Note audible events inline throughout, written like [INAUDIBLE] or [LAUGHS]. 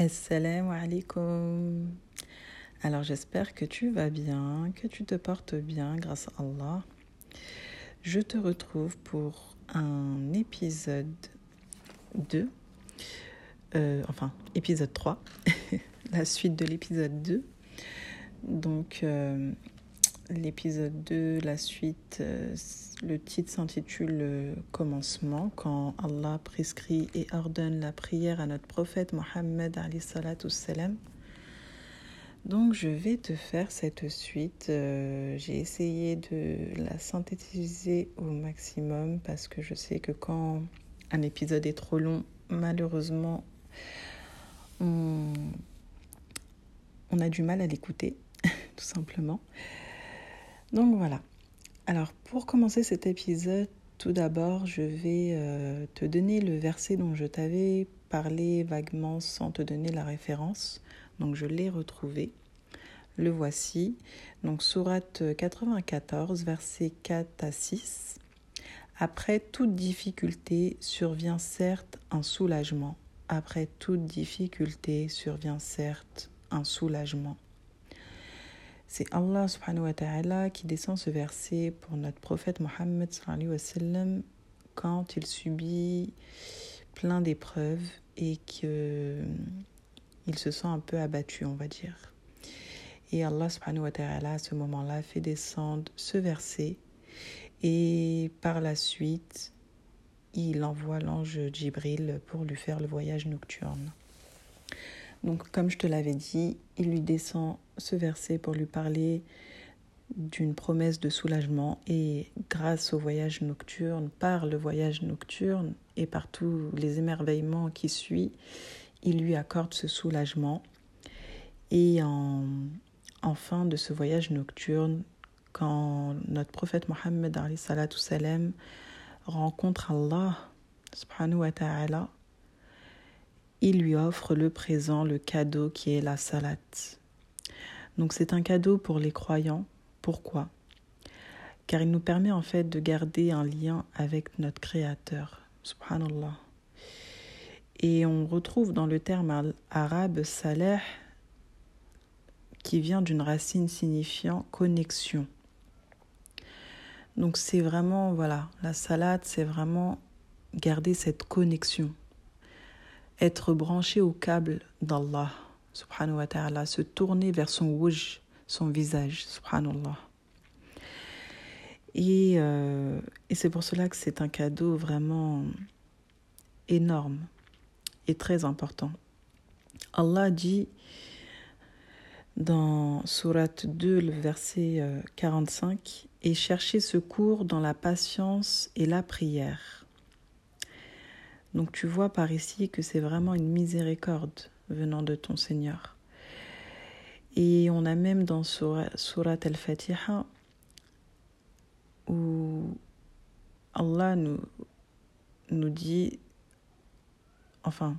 Assalamu alaikum. Alors j'espère que tu vas bien, que tu te portes bien grâce à Allah. Je te retrouve pour un épisode 2, euh, enfin épisode 3, [LAUGHS] la suite de l'épisode 2. Donc euh, l'épisode 2, la suite, euh, le titre s'intitule Commencement, quand Allah prescrit et ordonne la prière à notre prophète Mohammed. Donc je vais te faire cette suite. Euh, j'ai essayé de la synthétiser au maximum parce que je sais que quand un épisode est trop long, malheureusement, on a du mal à l'écouter, [LAUGHS] tout simplement. Donc voilà. Alors pour commencer cet épisode, tout d'abord, je vais euh, te donner le verset dont je t'avais parlé vaguement sans te donner la référence. Donc je l'ai retrouvé. Le voici. Donc sourate 94, versets 4 à 6. Après toute difficulté survient certes un soulagement. Après toute difficulté survient certes un soulagement. C'est Allah subhanahu wa ta'ala qui descend ce verset pour notre prophète Mohammed quand il subit plein d'épreuves et qu'il se sent un peu abattu, on va dire. Et Allah subhanahu wa ta'ala à ce moment-là fait descendre ce verset et par la suite il envoie l'ange Jibril pour lui faire le voyage nocturne. Donc, comme je te l'avais dit, il lui descend ce verset pour lui parler d'une promesse de soulagement et grâce au voyage nocturne, par le voyage nocturne et par tous les émerveillements qui suivent, il lui accorde ce soulagement. Et en, fin de ce voyage nocturne, quand notre prophète Mohammed rencontre Allah subhanahu wa ta'ala, il lui offre le présent, le cadeau qui est la salat. Donc c'est un cadeau pour les croyants. Pourquoi? Car il nous permet en fait de garder un lien avec notre Créateur. Subhanallah. Et on retrouve dans le terme arabe salah qui vient d'une racine signifiant connexion. Donc c'est vraiment, voilà, la salade, c'est vraiment garder cette connexion être branché au câble d'Allah, subhanahu wa ta'ala, se tourner vers son wujh, son visage, subhanallah. Et, euh, et c'est pour cela que c'est un cadeau vraiment énorme et très important. Allah dit dans Surat 2, le verset 45, euh, Et chercher secours dans la patience et la prière. Donc tu vois par ici que c'est vraiment une miséricorde venant de ton Seigneur. Et on a même dans Surat al-Fatiha où Allah nous, nous dit, enfin,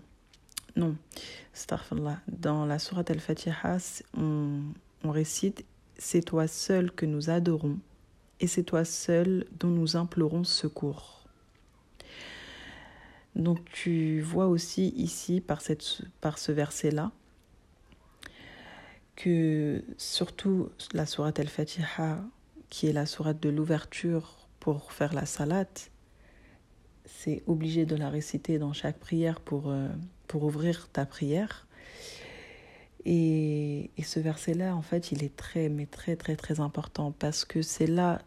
non, dans la Surat al-Fatiha, on, on récite C'est toi seul que nous adorons et c'est toi seul dont nous implorons secours. Donc tu vois aussi ici par, cette, par ce verset-là que surtout la sourate al-Fatiha, qui est la sourate de l'ouverture pour faire la salat, c'est obligé de la réciter dans chaque prière pour, euh, pour ouvrir ta prière. Et, et ce verset-là, en fait, il est très, mais très, très, très important parce que c'est là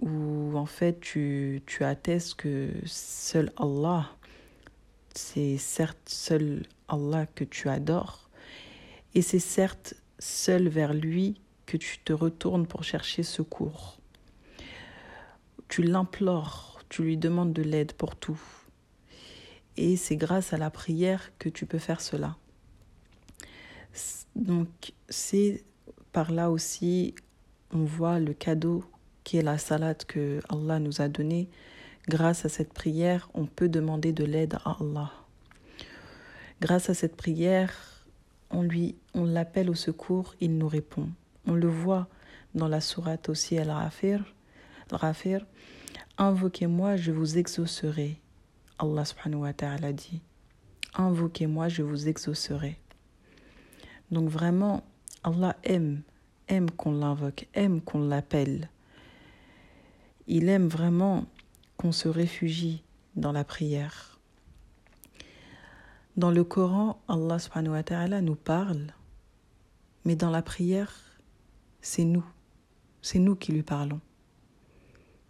où en fait tu, tu attestes que seul Allah, c'est certes seul Allah que tu adores, et c'est certes seul vers lui que tu te retournes pour chercher secours. Tu l'implores, tu lui demandes de l'aide pour tout. Et c'est grâce à la prière que tu peux faire cela. Donc c'est par là aussi on voit le cadeau qui est la salade que Allah nous a donnée, grâce à cette prière, on peut demander de l'aide à Allah. Grâce à cette prière, on lui, on l'appelle au secours, il nous répond. On le voit dans la sourate aussi Al-Rafir. Al Invoquez-moi, je vous exaucerai. Allah subhanahu wa dit. Invoquez-moi, je vous exaucerai. Donc vraiment, Allah aime, aime qu'on l'invoque, aime qu'on l'appelle. Il aime vraiment qu'on se réfugie dans la prière. Dans le Coran, Allah subhanahu wa nous parle, mais dans la prière, c'est nous, c'est nous qui lui parlons.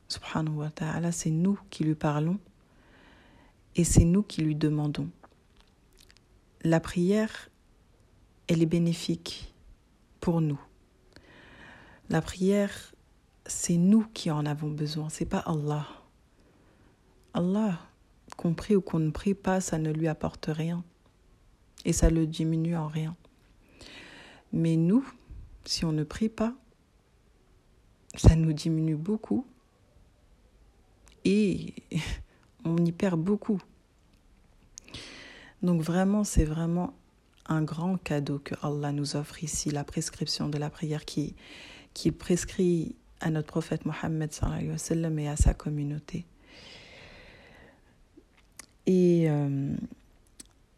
Subhanahu wa ta'ala, c'est nous qui lui parlons et c'est nous qui lui demandons. La prière, elle est bénéfique pour nous. La prière, c'est nous qui en avons besoin, c'est pas Allah. Allah, qu'on prie ou qu'on ne prie pas, ça ne lui apporte rien et ça le diminue en rien. Mais nous, si on ne prie pas, ça nous diminue beaucoup et [LAUGHS] on y perd beaucoup. Donc vraiment, c'est vraiment un grand cadeau que Allah nous offre ici, la prescription de la prière qui, qui prescrit à notre prophète Mohammed et à sa communauté. Et euh,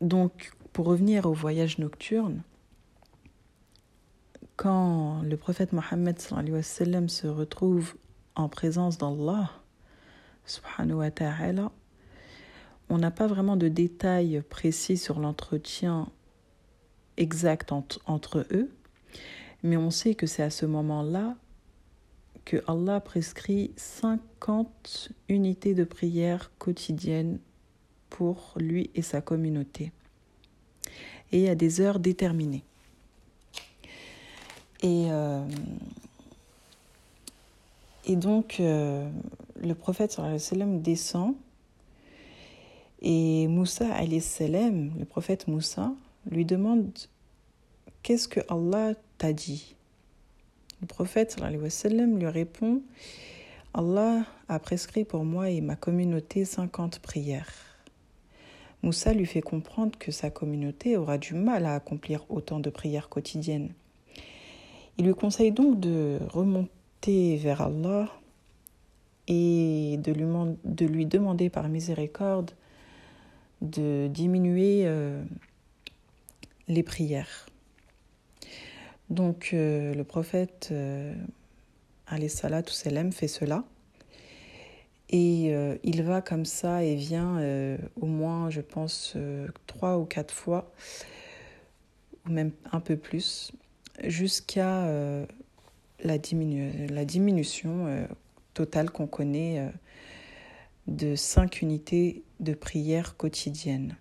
donc, pour revenir au voyage nocturne, quand le prophète Mohammed se retrouve en présence d'Allah, subhanahu wa ta'ala, on n'a pas vraiment de détails précis sur l'entretien exact entre eux, mais on sait que c'est à ce moment-là que Allah prescrit 50 unités de prière quotidiennes pour lui et sa communauté, et à des heures déterminées. Et, euh, donc, euh, le prophète sallam descend. Et Moussa salam, le prophète Moussa, lui demande Qu'est-ce que Allah t'a dit? Le prophète lui répond Allah a prescrit pour moi et ma communauté 50 prières. Moussa lui fait comprendre que sa communauté aura du mal à accomplir autant de prières quotidiennes. Il lui conseille donc de remonter vers Allah et de lui, de lui demander par miséricorde de diminuer euh, les prières. Donc euh, le prophète euh, fait cela et euh, il va comme ça et vient au moins je pense trois ou quatre fois ou même un peu plus jusqu'à la, la, diminution totale qu'on connaît de cinq unités de prière quotidienne.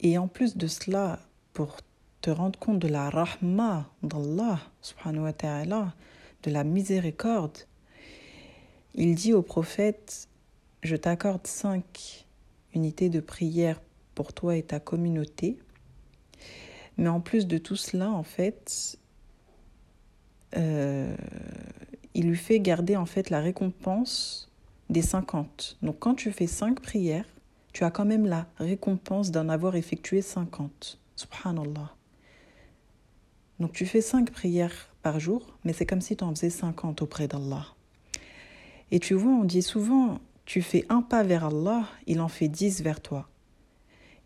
Et en plus de cela, pour te rendre compte de la rahma d'Allah, subhanahu wa ta'ala, de la miséricorde, il dit au prophète, je t'accorde cinq unités de prière pour toi et ta communauté. Mais en plus de tout cela, en fait, euh, il lui fait garder en fait la récompense des 50. Donc quand tu fais 5 prières, tu as quand même la récompense d'en avoir effectué 50. Subhanallah. Donc tu fais 5 prières par jour, mais c'est comme si tu en faisais 50 auprès d'Allah. Et tu vois, on dit souvent, tu fais un pas vers Allah, il en fait 10 vers toi.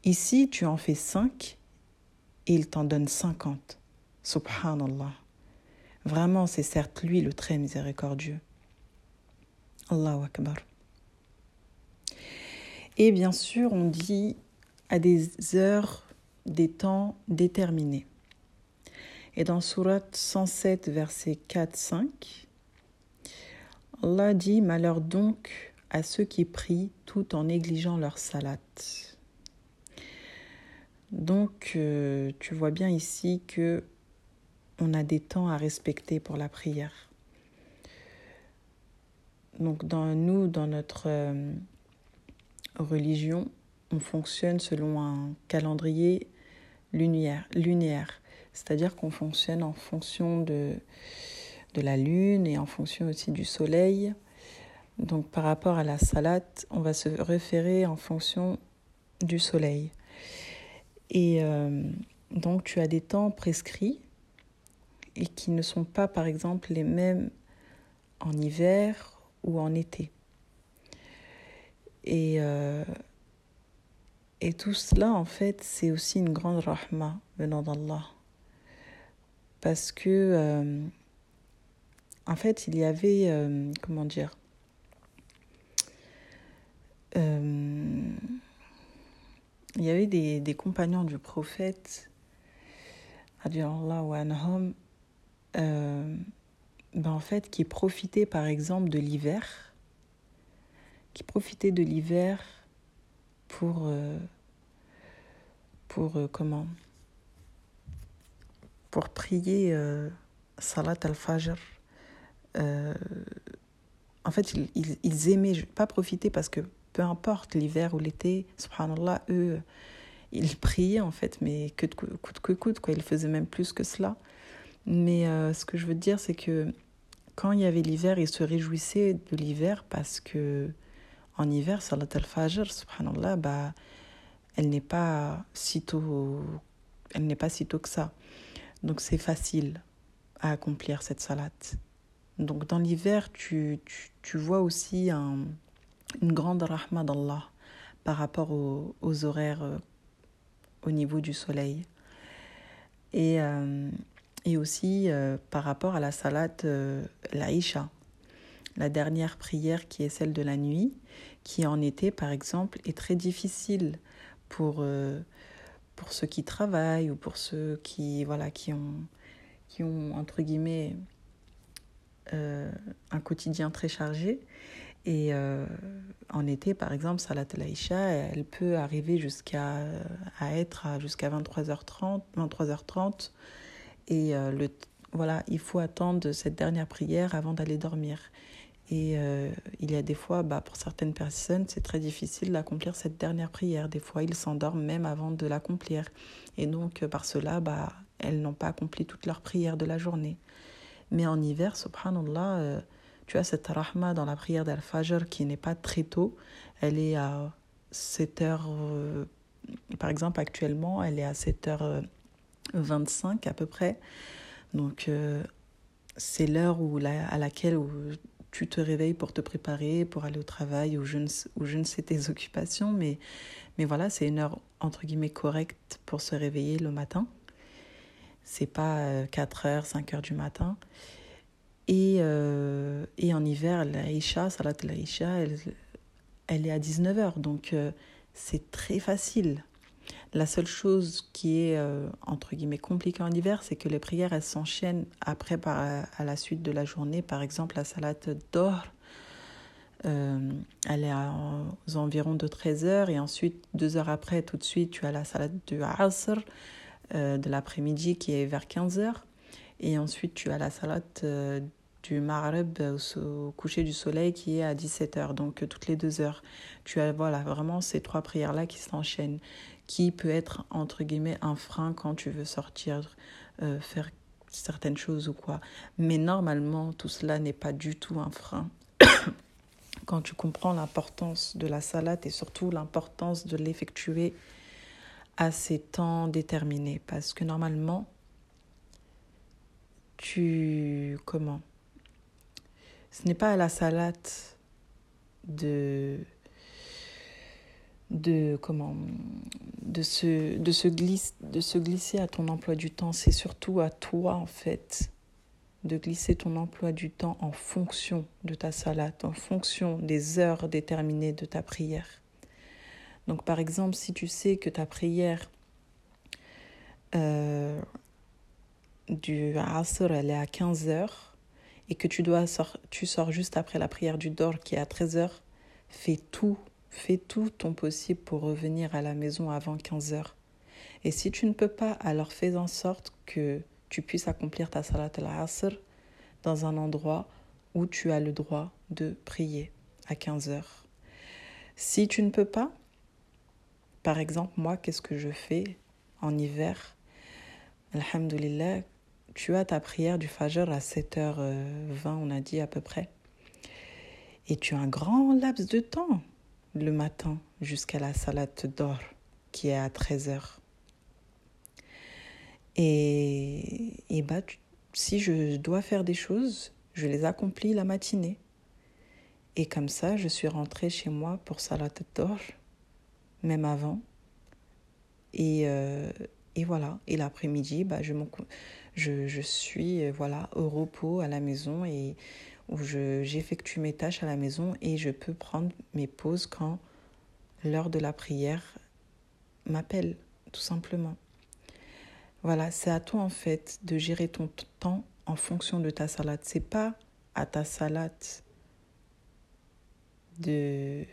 Ici, tu en fais 5 et il t'en donne 50. Subhanallah. Vraiment, c'est certes lui le très miséricordieux. Allahu Akbar. Et bien sûr, on dit à des heures, des temps déterminés. Et dans Surat 107, verset 4-5, Allah dit Malheur donc à ceux qui prient tout en négligeant leur salat. Donc, euh, tu vois bien ici que on a des temps à respecter pour la prière. Donc dans nous, dans notre euh, religion, on fonctionne selon un calendrier lunaire. lunaire. C'est-à-dire qu'on fonctionne en fonction de, la lune et en fonction aussi du soleil. Donc par rapport à la salate, on va se référer en fonction du soleil. Et euh, donc tu as des temps prescrits et qui ne sont pas par exemple les mêmes en hiver ou en été. Et, euh, et tout cela, en fait, c'est aussi une grande rahma venant d'Allah. Parce que, euh, en fait, il y avait, euh, comment dire, euh, il y avait des, compagnons du prophète, anhum, ben en fait, qui profitaient par exemple de l'hiver, qui profitaient de l'hiver pour, pour comment Pour prier euh, Salat al-Fajr. en fait, ils, ils, aimaient, pas profiter parce que peu importe l'hiver ou l'été, subhanallah, eux, ils priaient en fait, mais que coûte que coûte, quoi. Ils faisaient même plus que cela. Mais ce que je veux dire, c'est que quand il y avait l'hiver, ils se réjouissaient de l'hiver parce que en hiver, Salat al-Fajr, subhanallah, bah, elle n'est pas sitôt, elle n'est pas sitôt que ça. Donc c'est facile à accomplir cette salat. Donc dans l'hiver, tu, tu, tu, vois aussi un, une grande rahma d'Allah par rapport aux, aux horaires euh, au niveau du soleil. Et, euh, et aussi euh, par rapport à la salat euh, l'Aïcha la dernière prière qui est celle de la nuit, qui en été par exemple est très difficile pour, pour ceux qui travaillent ou pour ceux qui, voilà, qui, ont, qui ont entre guillemets euh, un quotidien très chargé. Et euh, en été, par exemple, Salat al-Aïcha, elle peut arriver jusqu'à à être jusqu'à 23h30, 23h30. Et euh, le, voilà, il faut attendre cette dernière prière avant d'aller dormir. Et euh, il y a des fois, bah, pour certaines personnes, c'est très difficile d'accomplir cette dernière prière. Des fois, ils s'endorment même avant de l'accomplir. Et donc, euh, par cela, bah, elles n'ont pas accompli toute leur prière de la journée. Mais en hiver, subhanallah, euh, tu as cette rahma dans la prière d'Al-Fajr qui n'est pas très tôt. Elle est à 7 heures, euh, par exemple, actuellement, elle est à 7h25 à peu près. Donc, c'est l'heure à laquelle où tu te réveilles pour te préparer, pour aller au travail ou je ne, ou je ne sais tes occupations, mais, mais voilà, c'est une heure entre guillemets correcte pour se réveiller le matin. C'est pas 4 heures, 5 heures du matin. Et, euh, et en hiver, l'Aïcha, Salat l'Aïcha, elle, elle est à 19 heures, donc euh, c'est très facile. La seule chose qui est, euh, entre guillemets, compliquée en hiver, c'est que les prières, elles s'enchaînent après par, à la suite de la journée. Par exemple, la salat d'or, euh, elle est aux environs de 13 heures. Et ensuite, deux heures après, tout de suite, tu as la salat du Asr euh, de l'après-midi qui est vers 15 heures. Et ensuite, tu as la salat euh, du Maghreb au coucher du soleil qui est à 17 heures. Donc, toutes les deux heures. Tu as voilà, vraiment ces trois prières-là qui s'enchaînent qui peut être entre guillemets un frein quand tu veux sortir, euh, faire certaines choses ou quoi. Mais normalement, tout cela n'est pas du tout un frein. [COUGHS] quand tu comprends l'importance de la salade et surtout l'importance de l'effectuer à ces temps déterminés. Parce que normalement, tu... Comment? Ce n'est pas à la salade de de comment de se de se glisse, de se glisser à ton emploi du temps. C'est surtout à toi en fait de glisser ton emploi du temps en fonction de ta salade en fonction des heures déterminées de ta prière. Donc par exemple si tu sais que ta prière euh, du Asr elle est à 15 heures et que tu dois sort, tu sors juste après la prière du Dor qui est à 13 heures fais tout Fais tout ton possible pour revenir à la maison avant 15 heures. Et si tu ne peux pas, alors fais en sorte que tu puisses accomplir ta salat al-asr dans un endroit où tu as le droit de prier à 15 heures. Si tu ne peux pas, par exemple, moi, qu'est-ce que je fais en hiver? Alhamdulillah, tu as ta prière du Fajr à 7h20, on a dit à peu près. Et tu as un grand laps de temps le matin jusqu'à la salade d'or qui est à 13h. Et, et bah, si je dois faire des choses, je les accomplis la matinée. Et comme ça, je suis rentrée chez moi pour salade d'or, même avant, Et, euh, et voilà. Et l'après-midi, bah, je, je, je suis voilà, au repos à la maison et où j'effectue mes tâches à la maison et je peux prendre mes pauses quand l'heure de la prière m'appelle, tout simplement. Voilà, c'est à toi en fait de gérer ton temps en fonction de ta salade. C'est pas à ta salade de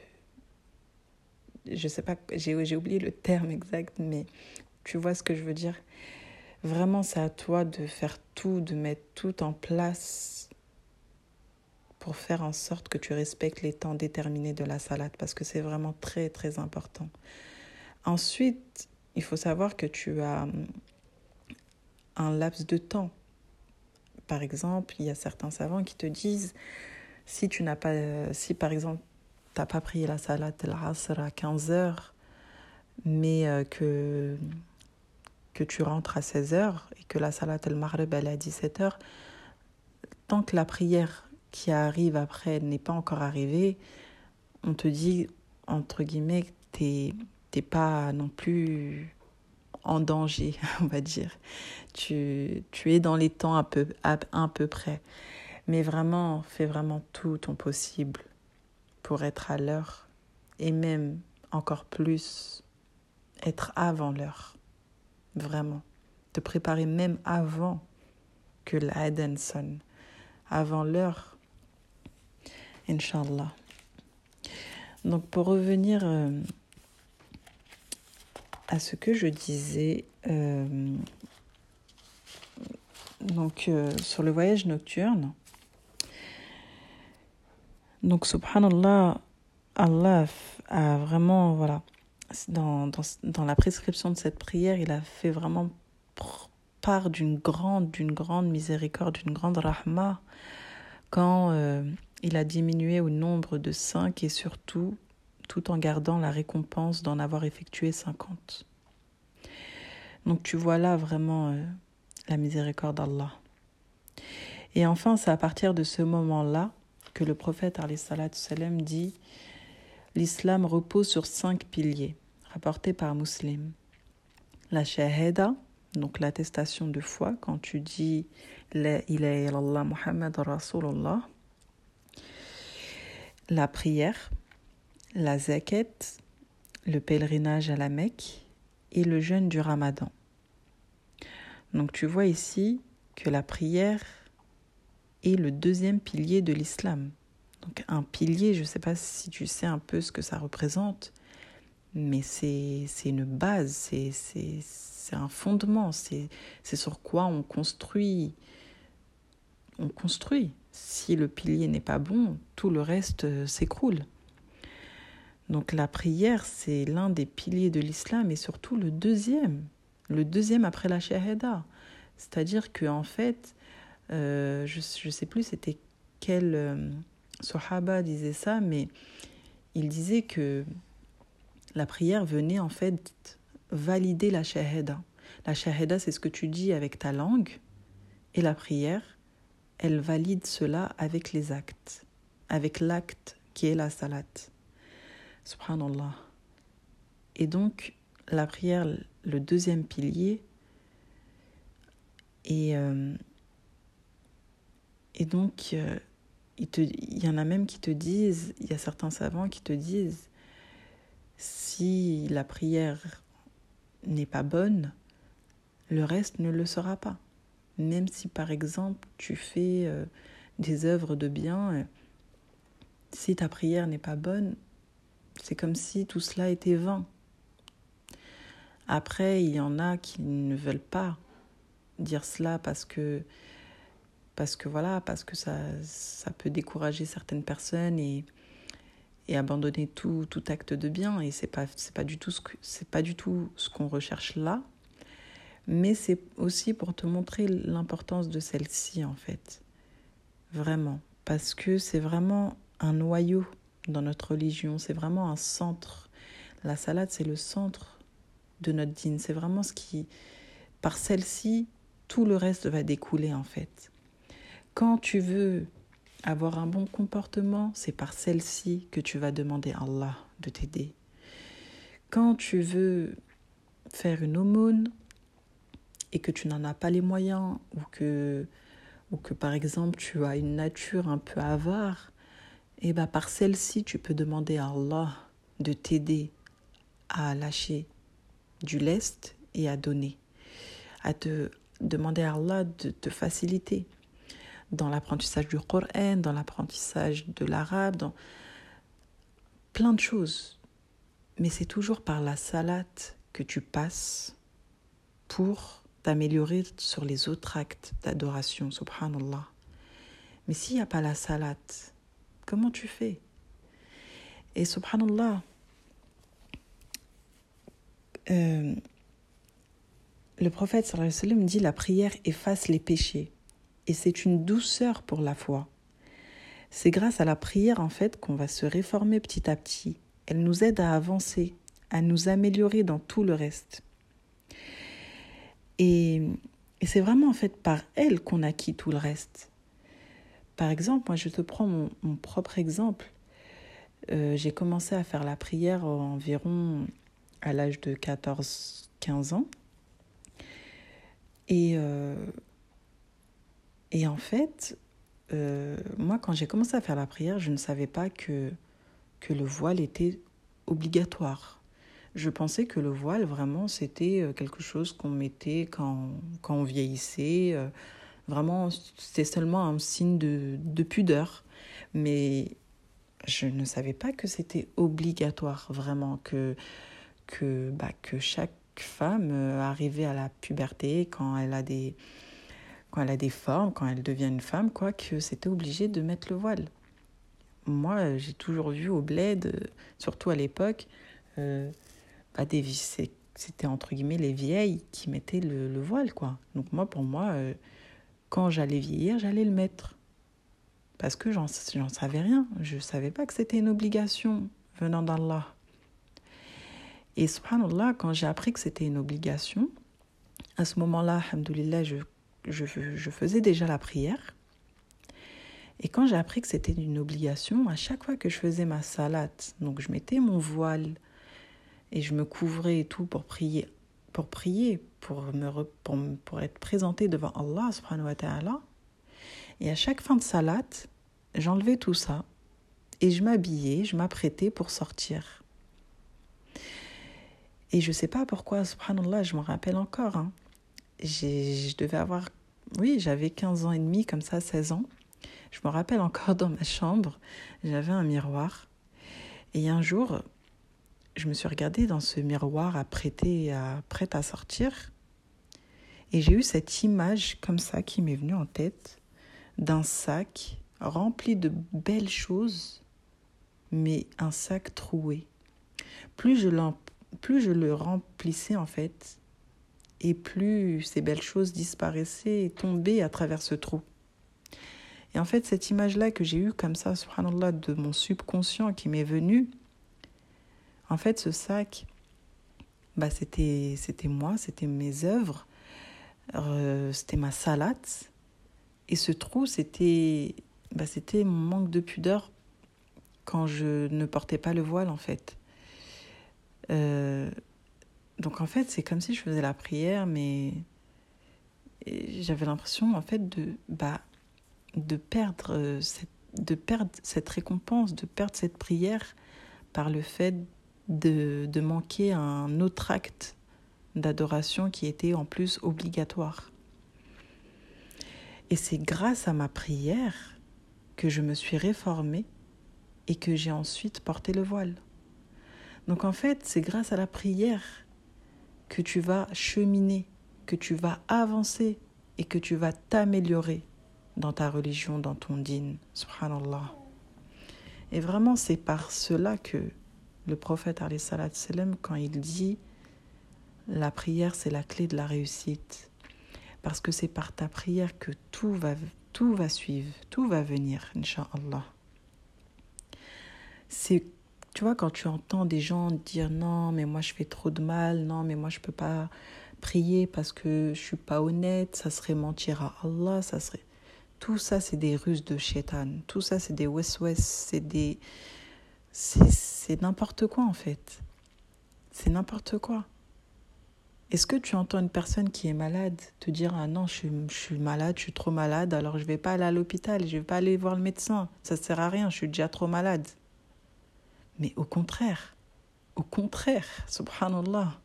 je sais pas, j'ai oublié le terme exact, mais tu vois ce que je veux dire. Vraiment, c'est à toi de faire tout, de mettre tout en place pour faire en sorte que tu respectes les temps déterminés de la salade, parce que c'est vraiment très, très important. Ensuite, il faut savoir que tu as hum, un laps de temps. Par exemple, il y a certains savants qui te disent, si tu n'as pas, si par exemple, tu n'as pas pris la salade l'asr à 15 heures, mais euh, que, que tu rentres à 16 heures et que la salade al-maghrib est à 17 heures, tant que la prière qui arrive après n'est pas encore arrivé, on te dit, entre guillemets, tu n'es pas non plus en danger, [LAUGHS] on va dire. Tu, tu es dans les temps à peu, à, un peu près. Mais vraiment, fais vraiment tout ton possible pour être à l'heure et même encore plus être avant l'heure. Vraiment. Te préparer même avant que l'Aden sonne. Avant l'heure Inch'Allah. Donc pour revenir euh, à ce que je disais, euh, donc euh, sur le voyage nocturne, donc subhanallah, Allah a vraiment, voilà, dans, dans, la prescription de cette prière, il a fait vraiment part d'une grande, d'une grande miséricorde, d'une grande rahma quand il a diminué au nombre de cinq et surtout tout en gardant la récompense d'en avoir effectué cinquante. Donc tu vois là vraiment euh, la miséricorde d'Allah. Et enfin, c'est à partir de ce moment-là que le prophète salam dit L'islam repose sur cinq piliers, rapportés par Muslim. La shahada, donc l'attestation de foi, quand tu dis La ilaha illallah Muhammad Rasulullah, la prière, la zakat, le pèlerinage à la Mecque et le jeûne du ramadan. Donc tu vois ici que la prière est le deuxième pilier de l'islam. Donc un pilier, je ne sais pas si tu sais un peu ce que ça représente, mais c'est une base, c'est un fondement, c'est sur quoi on construit. On construit. Si le pilier n'est pas bon, tout le reste euh, s'écroule. Donc la prière, c'est l'un des piliers de l'islam et surtout le deuxième, le deuxième après la shahada. C'est-à-dire que en fait, euh, je ne sais plus c'était quel euh, disait ça, mais il disait que la prière venait en fait valider la shahada. La shahada, c'est ce que tu dis avec ta langue, et la prière, elle valide cela avec les actes, avec l'acte qui est la salat. Subhanallah. Et donc, la prière, le deuxième pilier, et, euh, et donc, euh, il, y en a même qui te disent, il y a certains savants qui te disent, si la prière n'est pas bonne, le reste ne le sera pas. Même si par exemple tu fais euh, des œuvres de bien, euh, si ta prière n'est pas bonne, c'est comme si tout cela était vain. Après, il y en a qui ne veulent pas dire cela parce que parce que voilà, parce que ça, ça peut décourager certaines personnes et, et abandonner tout, tout acte de bien et c'est pas c'est pas du tout ce que c'est pas du tout ce qu'on recherche là mais c'est aussi pour te montrer l'importance de celle-ci en fait. Vraiment. Parce que c'est vraiment un noyau dans notre religion, c'est vraiment un centre. La salade, c'est le centre de notre dîne. C'est vraiment ce qui, par celle-ci, tout le reste va découler en fait. Quand tu veux avoir un bon comportement, c'est par celle-ci que tu vas demander à Allah de t'aider. Quand tu veux faire une aumône et que tu n'en as pas les moyens ou que, ou que par exemple tu as une nature un peu avare, et eh ben par celle-ci tu peux demander à Allah de t'aider à lâcher du lest et à donner, à te demander à Allah de te faciliter dans l'apprentissage du Coran, dans l'apprentissage de l'arabe, dans plein de choses. Mais c'est toujours par la salate que tu passes pour t'améliorer sur les autres actes d'adoration, subhanallah. Mais s'il n'y a pas la salate, comment tu fais? Et subhanallah, euh, le prophète sallam dit la prière efface les péchés et c'est une douceur pour la foi. C'est grâce à la prière en fait qu'on va se réformer petit à petit. Elle nous aide à avancer, à nous améliorer dans tout le reste. Et, c'est vraiment en fait par elle qu'on acquit tout le reste. Par exemple, moi je te prends mon, propre exemple. Euh, j'ai commencé à faire la prière environ à l'âge de 14-15 ans. Et, euh, et en fait, euh, moi, quand j'ai commencé à faire la prière, je ne savais pas que, que le voile était obligatoire. Je pensais que le voile, vraiment, c'était euh, quelque chose qu'on mettait quand, quand on vieillissait. Vraiment, c'était seulement un signe de, de pudeur. Mais je ne savais pas que c'était obligatoire, vraiment, que que, bah, que chaque femme euh, arrivée à la puberté, quand elle a des, quand elle a des formes, quand elle devient une femme, quoi, que c'était obligé de mettre le voile. Moi, j'ai toujours vu au bled, euh, surtout à l'époque, euh, c'était entre guillemets les vieilles qui mettaient le, voile, quoi. Donc moi, pour moi, quand j'allais vieillir, j'allais le mettre. Parce que j'en savais rien. Je ne savais pas que c'était une obligation venant d'Allah. Et subhanallah, quand j'ai appris que c'était une obligation, à ce moment-là, alhamdoulilah, je, je, je faisais déjà la prière. Et quand j'ai appris que c'était une obligation, à chaque fois que je faisais ma salade, donc je mettais mon voile et je me couvrais et tout pour prier, pour prier, pour, me, pour, pour être présenté devant Allah subhanahu wa ta'ala. Et à chaque fin de salade, j'enlevais tout ça et je m'habillais, je m'apprêtais pour sortir. Et je ne sais pas pourquoi, subhanallah, je me rappelle encore. Hein. Je devais avoir, oui, j'avais 15 ans et demi, comme ça, 16 ans. Je me rappelle encore dans ma chambre, j'avais un miroir. Et un jour, je me suis regardée dans ce miroir apprêté à, prête à sortir. Et j'ai eu cette image comme ça qui m'est venue en tête d'un sac rempli de belles choses, mais un sac troué. Plus je plus je le remplissais en fait, et plus ces belles choses disparaissaient et tombaient à travers ce trou. Et en fait, cette image-là que j'ai eue comme ça, subhanallah, de mon subconscient qui m'est venu, en fait, ce sac, bah, c'était, moi, c'était mes œuvres, euh, c'était ma salade. Et ce trou, c'était, bah, c'était mon manque de pudeur quand je ne portais pas le voile, en fait. Euh, donc en fait, c'est comme si je faisais la prière, mais j'avais l'impression en fait de, bah, de, perdre euh, cette, de perdre cette récompense, de perdre cette prière par le fait de, de manquer un autre acte d'adoration qui était en plus obligatoire. Et c'est grâce à ma prière que je me suis réformée et que j'ai ensuite porté le voile. Donc en fait, c'est grâce à la prière que tu vas cheminer, que tu vas avancer et que tu vas t'améliorer dans ta religion, dans ton dîne. Subhanallah. Et vraiment, c'est par cela que le prophète, quand il dit la prière, c'est la clé de la réussite. Parce que c'est par ta prière que tout va, tout va suivre, tout va venir, Inch'Allah. C'est tu vois, quand tu entends des gens dire non, mais moi je fais trop de mal, non, mais moi je peux pas prier parce que je suis pas honnête, ça serait mentir à Allah, ça serait. Tout ça, c'est des ruses de shaitan. Tout ça, c'est des west-west, c'est des. C'est n'importe quoi en fait. C'est n'importe quoi. Est-ce que tu entends une personne qui est malade te dire Ah non, je suis, je suis malade, je suis trop malade, alors je ne vais pas aller à l'hôpital, je ne vais pas aller voir le médecin, ça ne sert à rien, je suis déjà trop malade. Mais au contraire, au contraire, subhanallah,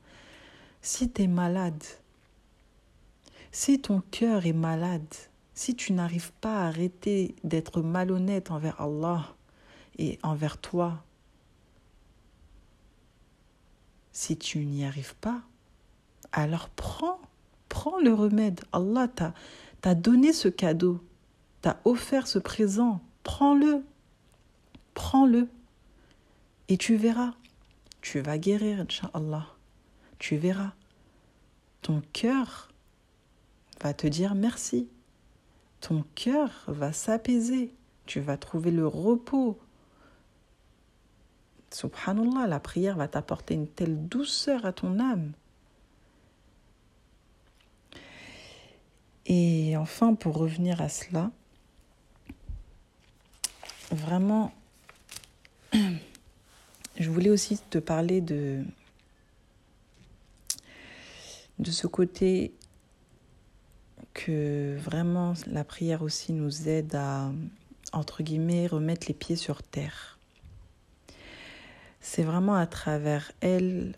si tu es malade, si ton cœur est malade, si tu n'arrives pas à arrêter d'être malhonnête envers Allah et envers toi, si tu n'y arrives pas, alors prends, prends le remède. Allah t'a donné ce cadeau, t'a offert ce présent. Prends-le, prends-le. Et tu verras, tu vas guérir, Inch'Allah. Tu verras. Ton cœur va te dire merci. Ton cœur va s'apaiser. Tu vas trouver le repos. Subhanallah, la prière va t'apporter une telle douceur à ton âme. Et enfin, pour revenir à cela, vraiment, [CLEARS THROAT] je voulais aussi te parler de, de ce côté que vraiment la prière aussi nous aide à, entre guillemets, remettre les pieds sur terre. C'est vraiment à travers elle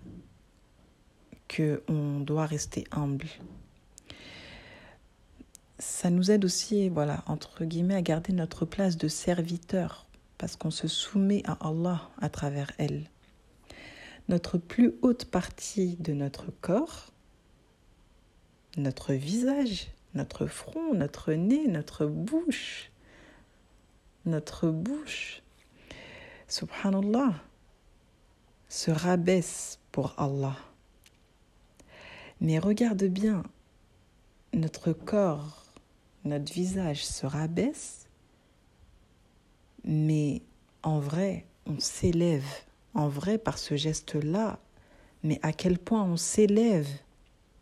que on doit rester humble ça nous aide aussi, voilà, entre guillemets, à garder notre place de serviteur, parce qu'on se soumet à Allah à travers elle. Notre plus haute partie de notre corps, notre visage, notre front, notre nez, notre bouche, notre bouche, subhanallah, se rabaisse pour Allah. Mais regarde bien, notre corps notre visage se rabaisse, mais en vrai, on s'élève. En vrai, par ce geste-là, mais à quel point on s'élève?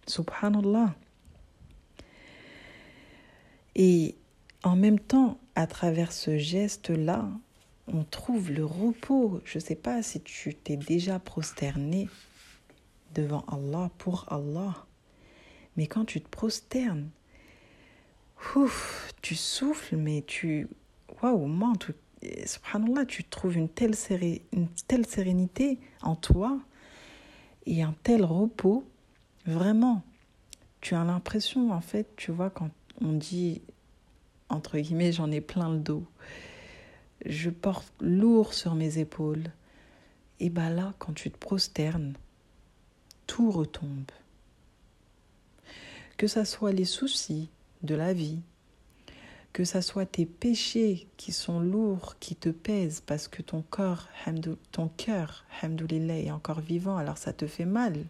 Subhanallah. Et en même temps, à travers ce geste-là, on trouve le repos. Je ne sais pas si tu t'es déjà prosterné devant Allah, pour Allah. Mais quand tu te prosternes, ouf, tu souffles, mais tu. Waouh, tout subhanallah, tu trouves une telle, une telle sérénité en toi et un tel repos. Vraiment, tu as l'impression, en fait, tu vois, quand on dit, entre guillemets, j'en ai plein le dos, je porte lourd sur mes épaules. Et bien là, quand tu te prosternes, tout retombe. Que ça soit les soucis, de la vie, que ça soit tes péchés qui sont lourds, qui te pèsent parce que ton corps, ton cœur, hamdoulillah, est encore vivant, alors ça te fait mal.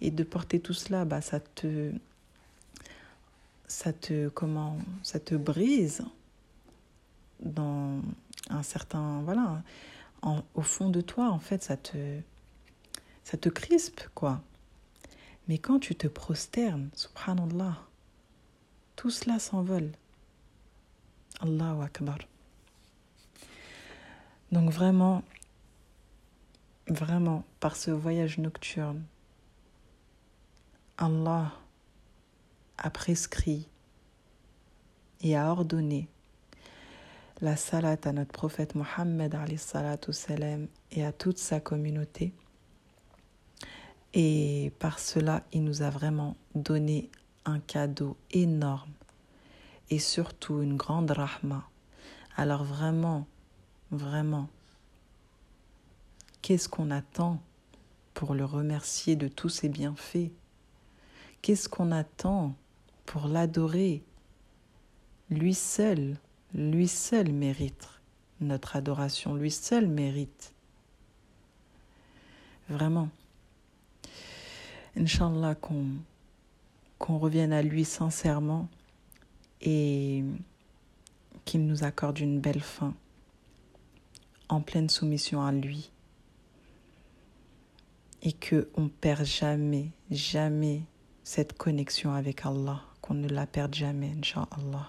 Et de porter tout cela, bah, ça te, ça te, comment, ça te brise dans un certain, voilà, au fond de toi, en fait, ça te, ça te crispe, quoi. Mais quand tu te prosternes, subhanallah, tout cela s'envole. Allahu Akbar. Donc vraiment, vraiment, par ce voyage nocturne, Allah a prescrit et a ordonné la salat à notre prophète Mohammed et à toute sa communauté. Et par cela, il nous a vraiment donné un cadeau énorme et surtout une grande rahma. Alors vraiment, vraiment, qu'est-ce qu'on attend pour le remercier de tous ses bienfaits? Qu'est-ce qu'on attend pour l'adorer Lui seul, lui seul mérite notre adoration, lui seul mérite. Vraiment. Inch'Allah qu'on revienne à lui sincèrement et qu'il nous accorde une belle fin en pleine soumission à lui et que on perd jamais, jamais cette connexion avec Allah, qu'on ne la perde jamais, Inch'Allah.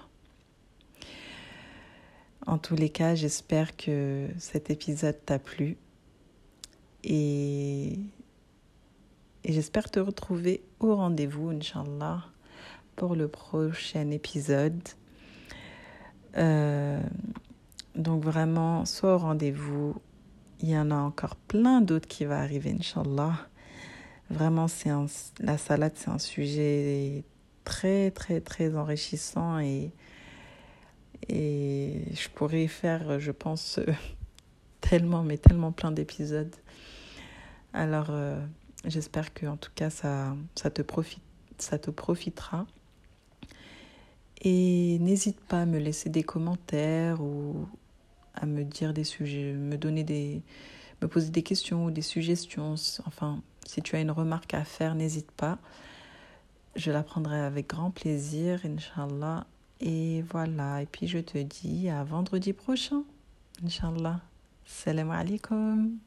En tous les cas, j'espère que cet épisode t'a plu et j'espère te retrouver au rendez-vous, Inch'Allah, pour le prochain épisode. Euh, donc vraiment, sois au rendez-vous. Il y en a encore plein d'autres qui vont arriver, Inch'Allah. Vraiment, c'est la salade, c'est un sujet très, très, très enrichissant et, et je pourrais faire, je pense, [LAUGHS] tellement, mais tellement plein d'épisodes. Alors, euh, j'espère que en tout cas, ça, ça, te profite, ça te profitera. Et n'hésite pas à me laisser des commentaires ou à me dire des sujets, me donner des, me poser des questions ou des suggestions. Enfin, si tu as une remarque à faire, n'hésite pas. Je la prendrai avec grand plaisir, Inch'Allah. Et voilà. Et puis je te dis à vendredi prochain, Inch'Allah. Salam alaikum.